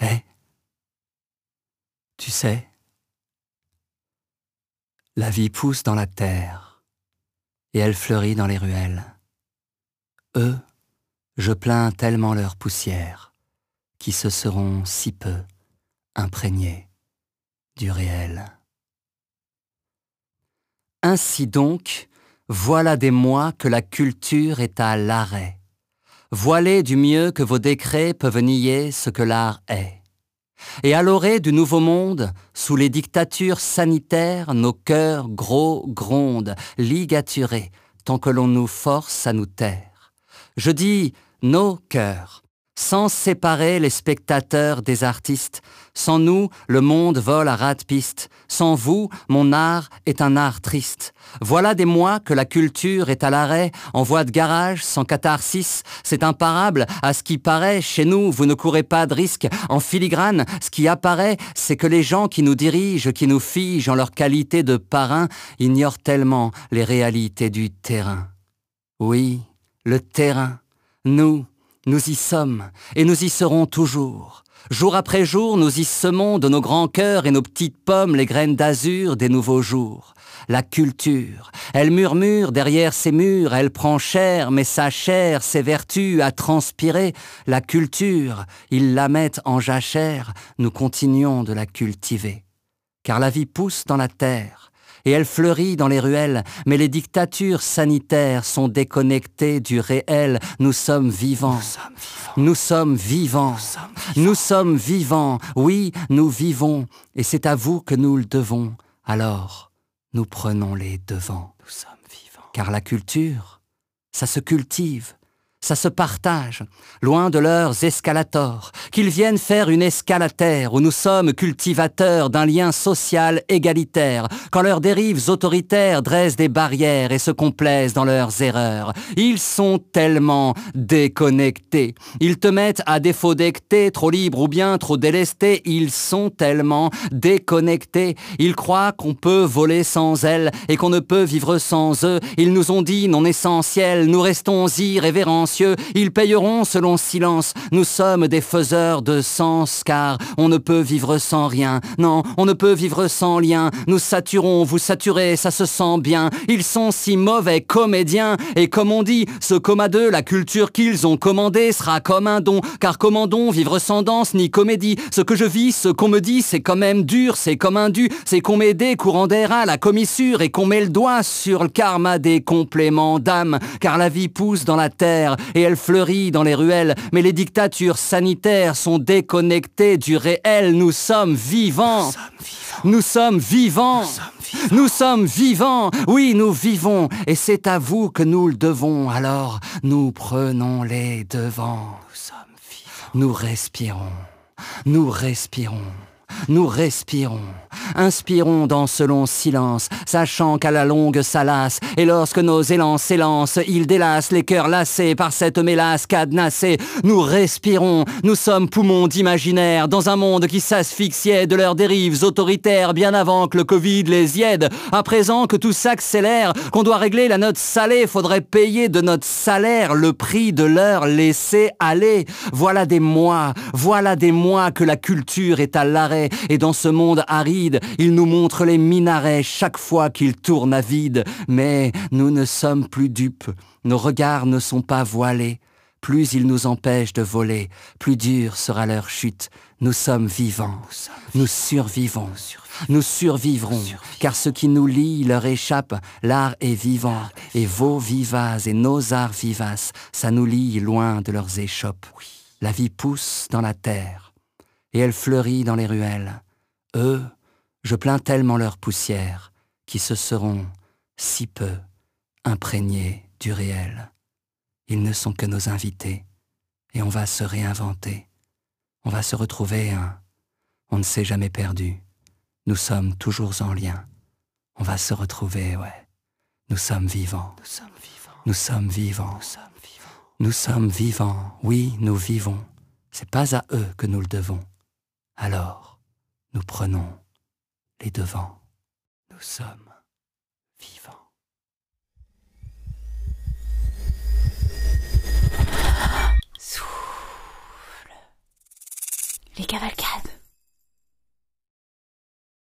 Eh? Tu sais, la vie pousse dans la terre et elle fleurit dans les ruelles. Eux, je plains tellement leur poussière qui se seront si peu imprégnés du réel. Ainsi donc, voilà des mois que la culture est à l'arrêt. Voilez du mieux que vos décrets peuvent nier ce que l'art est. Et à l'orée du nouveau monde, sous les dictatures sanitaires, nos cœurs gros grondent, ligaturés, tant que l'on nous force à nous taire. Je dis nos cœurs, sans séparer les spectateurs des artistes. Sans nous, le monde vole à ras piste. Sans vous, mon art est un art triste. Voilà des mois que la culture est à l'arrêt, en voie de garage, sans catharsis. C'est imparable à ce qui paraît. Chez nous, vous ne courez pas de risque. En filigrane, ce qui apparaît, c'est que les gens qui nous dirigent, qui nous figent en leur qualité de parrain, ignorent tellement les réalités du terrain. Oui, le terrain. Nous, nous y sommes, et nous y serons toujours. Jour après jour, nous y semons de nos grands cœurs et nos petites pommes les graines d'azur des nouveaux jours. La culture, elle murmure derrière ses murs, elle prend chair, mais sa chair, ses vertus à transpirer. La culture, ils la mettent en jachère, nous continuons de la cultiver. Car la vie pousse dans la terre, et elle fleurit dans les ruelles, mais les dictatures sanitaires sont déconnectées du réel. Nous sommes vivants. Nous sommes vivants. Nous sommes vivants. Oui, nous vivons, et c'est à vous que nous le devons. Alors, nous prenons les devants. Nous sommes vivants. Car la culture, ça se cultive ça se partage, loin de leurs escalators, qu'ils viennent faire une escalaterre où nous sommes cultivateurs d'un lien social égalitaire, quand leurs dérives autoritaires dressent des barrières et se complaisent dans leurs erreurs. Ils sont tellement déconnectés. Ils te mettent à défaut d'ecter, trop libre ou bien trop délesté, ils sont tellement déconnectés. Ils croient qu'on peut voler sans elles et qu'on ne peut vivre sans eux. Ils nous ont dit non essentiels, nous restons irrévérents ils payeront selon silence. Nous sommes des faiseurs de sens, car on ne peut vivre sans rien. Non, on ne peut vivre sans lien. Nous saturons, vous saturez, ça se sent bien. Ils sont si mauvais comédiens, et comme on dit, ce coma d'eux, la culture qu'ils ont commandée sera comme un don, car commandons vivre sans danse ni comédie. Ce que je vis, ce qu'on me dit, c'est quand même dur, c'est comme un dû, c'est qu'on met des courants d'air à la commissure et qu'on met le doigt sur le karma des compléments d'âme, car la vie pousse dans la terre et elle fleurit dans les ruelles, mais les dictatures sanitaires sont déconnectées du réel. Nous sommes vivants. Nous sommes vivants. Nous sommes vivants. Oui, nous vivons. Et c'est à vous que nous le devons. Alors, nous prenons les devants. Nous sommes vivants. Nous respirons. Nous respirons. Nous respirons. Inspirons dans ce long silence, sachant qu'à la longue ça lasse, et lorsque nos élans s'élancent, ils délassent les cœurs lassés par cette mélasse cadenassée. Nous respirons, nous sommes poumons d'imaginaire, dans un monde qui s'asphyxiait de leurs dérives autoritaires bien avant que le Covid les y. À présent que tout s'accélère, qu'on doit régler la note salée, faudrait payer de notre salaire le prix de leur laisser aller. Voilà des mois, voilà des mois que la culture est à l'arrêt, et dans ce monde aride, il nous montre les minarets chaque fois qu'il tourne à vide. Mais nous ne sommes plus dupes, nos regards ne sont pas voilés. Plus ils nous empêchent de voler, plus dure sera leur chute. Nous sommes vivants, nous survivons, nous survivrons, car ce qui nous lie leur échappe. L'art est vivant, et vos vivaces et nos arts vivaces, ça nous lie loin de leurs échoppes. La vie pousse dans la terre, et elle fleurit dans les ruelles. Eux, je plains tellement leur poussière, qui se seront si peu imprégnés du réel. Ils ne sont que nos invités, et on va se réinventer. On va se retrouver un. On ne s'est jamais perdu. Nous sommes toujours en lien. On va se retrouver, ouais. Nous sommes vivants. Nous sommes vivants. Nous sommes vivants. Nous sommes vivants. Nous sommes vivants. Oui, nous vivons. C'est pas à eux que nous le devons. Alors, nous prenons les devants. Nous sommes vivants. Souffle. Les cavalcades.